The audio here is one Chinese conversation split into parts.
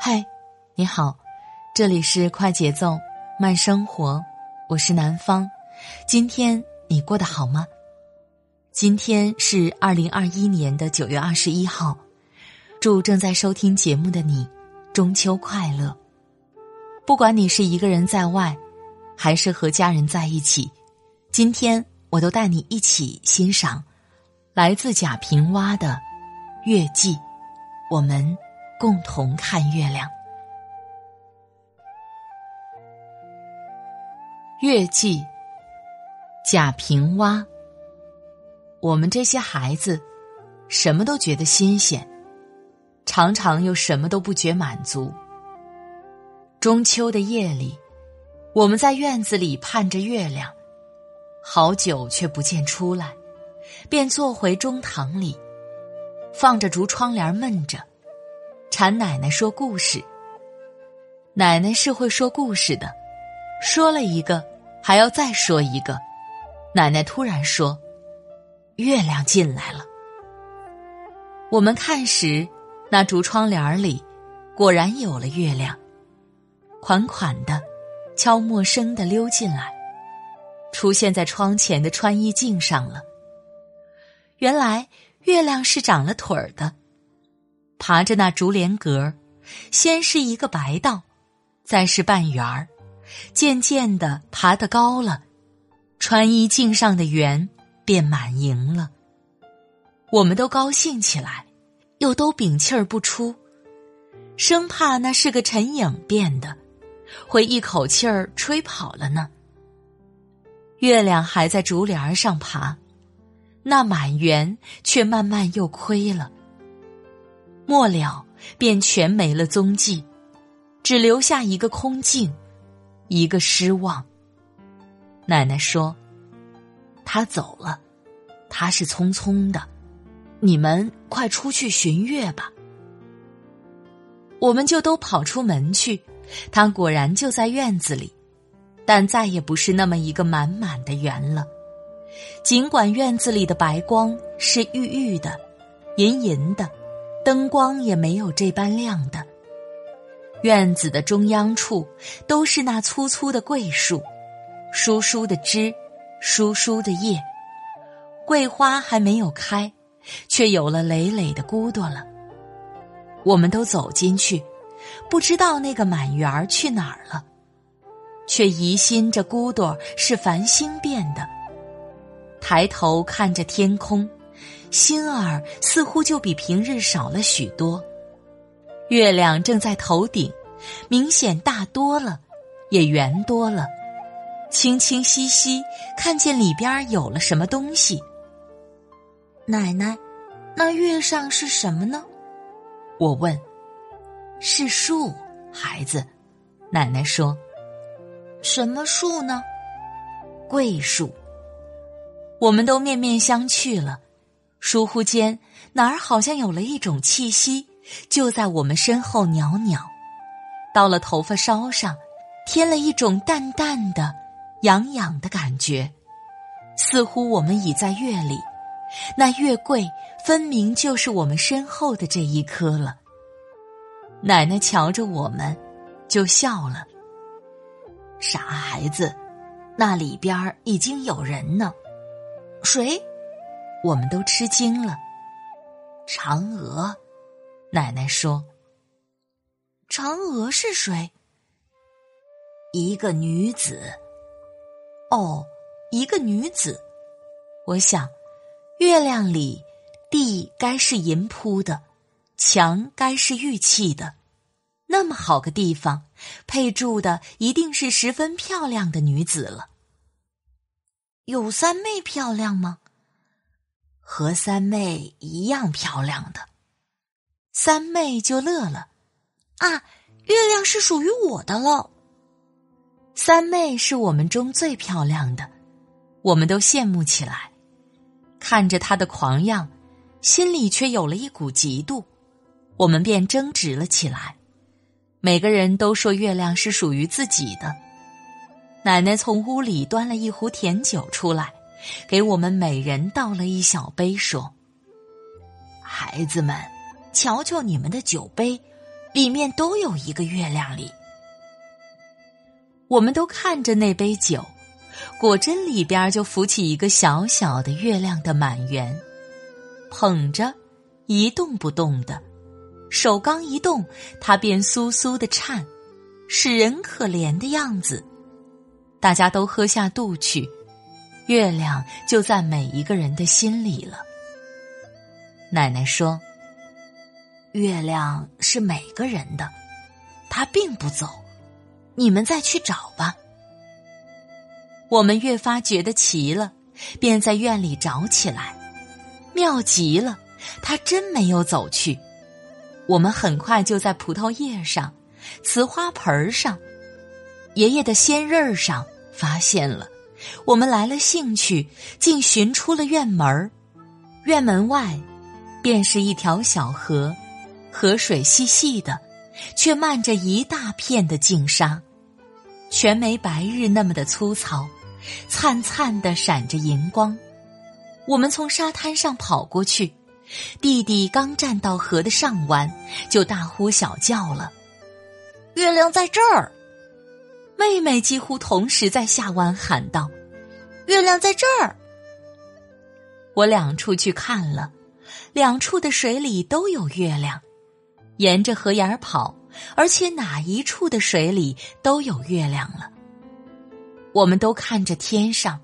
嗨，你好，这里是快节奏慢生活，我是南方。今天你过得好吗？今天是二零二一年的九月二十一号，祝正在收听节目的你中秋快乐。不管你是一个人在外，还是和家人在一起，今天我都带你一起欣赏来自贾平凹的《月季》，我们。共同看月亮，月季，贾平凹。我们这些孩子，什么都觉得新鲜，常常又什么都不觉满足。中秋的夜里，我们在院子里盼着月亮，好久却不见出来，便坐回中堂里，放着竹窗帘闷着。馋奶奶说故事。奶奶是会说故事的，说了一个，还要再说一个。奶奶突然说：“月亮进来了。”我们看时，那竹窗帘里果然有了月亮，款款的，悄默声的溜进来，出现在窗前的穿衣镜上了。原来月亮是长了腿儿的。爬着那竹帘阁，先是一个白道，再是半圆儿，渐渐的爬得高了，穿衣镜上的圆便满盈了。我们都高兴起来，又都屏气儿不出，生怕那是个尘影变的，会一口气儿吹跑了呢。月亮还在竹帘上爬，那满圆却慢慢又亏了。末了，便全没了踪迹，只留下一个空镜，一个失望。奶奶说：“他走了，他是匆匆的，你们快出去寻月吧。”我们就都跑出门去，他果然就在院子里，但再也不是那么一个满满的圆了。尽管院子里的白光是郁郁的、银银的。灯光也没有这般亮的。院子的中央处都是那粗粗的桂树，疏疏的枝，疏疏的叶。桂花还没有开，却有了累累的骨朵了。我们都走进去，不知道那个满园去哪儿了，却疑心这骨朵是繁星变的。抬头看着天空。心儿似乎就比平日少了许多，月亮正在头顶，明显大多了，也圆多了，清清晰晰看见里边有了什么东西。奶奶，那月上是什么呢？我问。是树，孩子。奶奶说。什么树呢？桂树。我们都面面相觑了。疏忽间，哪儿好像有了一种气息，就在我们身后袅袅，到了头发梢上，添了一种淡淡的、痒痒的感觉，似乎我们已在月里，那月桂分明就是我们身后的这一颗了。奶奶瞧着我们，就笑了：“傻孩子，那里边已经有人呢。”谁？我们都吃惊了。嫦娥，奶奶说：“嫦娥是谁？”一个女子。哦，一个女子。我想，月亮里，地该是银铺的，墙该是玉砌的，那么好个地方，配住的一定是十分漂亮的女子了。有三妹漂亮吗？和三妹一样漂亮的。三妹就乐了，啊，月亮是属于我的了。三妹是我们中最漂亮的，我们都羡慕起来，看着她的狂样，心里却有了一股嫉妒，我们便争执了起来。每个人都说月亮是属于自己的。奶奶从屋里端了一壶甜酒出来，给我们每人倒了一小杯，说：“孩子们，瞧瞧你们的酒杯，里面都有一个月亮里。”我们都看着那杯酒，果真里边就浮起一个小小的月亮的满圆，捧着，一动不动的，手刚一动，它便酥酥的颤，使人可怜的样子。大家都喝下肚去，月亮就在每一个人的心里了。奶奶说：“月亮是每个人的，它并不走。”你们再去找吧。我们越发觉得奇了，便在院里找起来。妙极了，他真没有走去。我们很快就在葡萄叶上、瓷花盆上、爷爷的鲜刃上发现了。我们来了兴趣，竟寻出了院门儿院门外，便是一条小河，河水细细的。却漫着一大片的净沙，全没白日那么的粗糙，灿灿的闪着银光。我们从沙滩上跑过去，弟弟刚站到河的上弯，就大呼小叫了：“月亮在这儿！”妹妹几乎同时在下弯喊道：“月亮在这儿！”我两处去看了，两处的水里都有月亮。沿着河沿跑，而且哪一处的水里都有月亮了。我们都看着天上，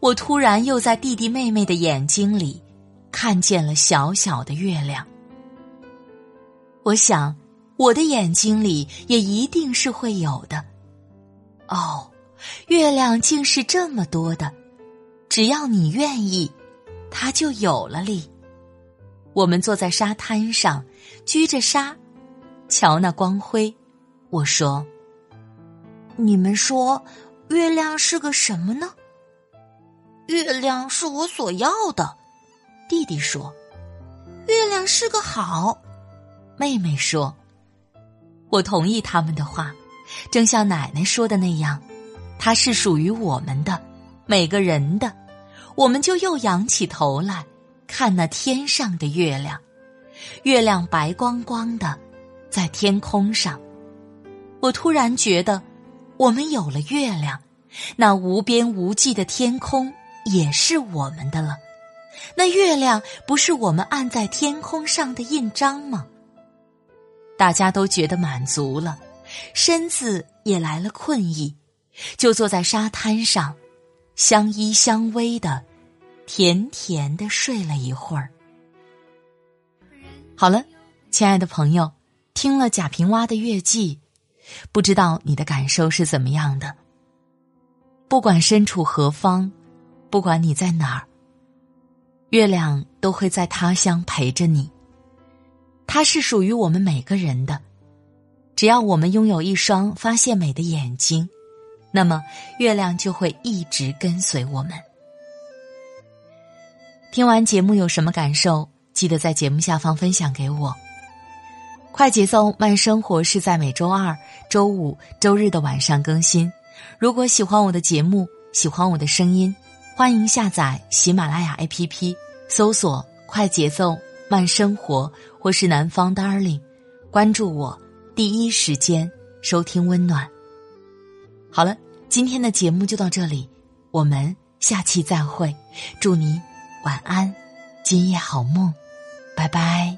我突然又在弟弟妹妹的眼睛里看见了小小的月亮。我想，我的眼睛里也一定是会有的。哦，月亮竟是这么多的，只要你愿意，它就有了力。我们坐在沙滩上。掬着沙，瞧那光辉。我说：“你们说，月亮是个什么呢？”月亮是我所要的。弟弟说：“月亮是个好。”妹妹说：“我同意他们的话，正像奶奶说的那样，它是属于我们的，每个人的。我们就又仰起头来看那天上的月亮。”月亮白光光的，在天空上。我突然觉得，我们有了月亮，那无边无际的天空也是我们的了。那月亮不是我们按在天空上的印章吗？大家都觉得满足了，身子也来了困意，就坐在沙滩上，相依相偎的，甜甜的睡了一会儿。好了，亲爱的朋友，听了贾平凹的月季，不知道你的感受是怎么样的？不管身处何方，不管你在哪儿，月亮都会在他乡陪着你。它是属于我们每个人的，只要我们拥有一双发现美的眼睛，那么月亮就会一直跟随我们。听完节目有什么感受？记得在节目下方分享给我。快节奏慢生活是在每周二、周五、周日的晚上更新。如果喜欢我的节目，喜欢我的声音，欢迎下载喜马拉雅 APP，搜索“快节奏慢生活”或是“南方 Darling”，关注我，第一时间收听温暖。好了，今天的节目就到这里，我们下期再会。祝你晚安，今夜好梦。拜拜。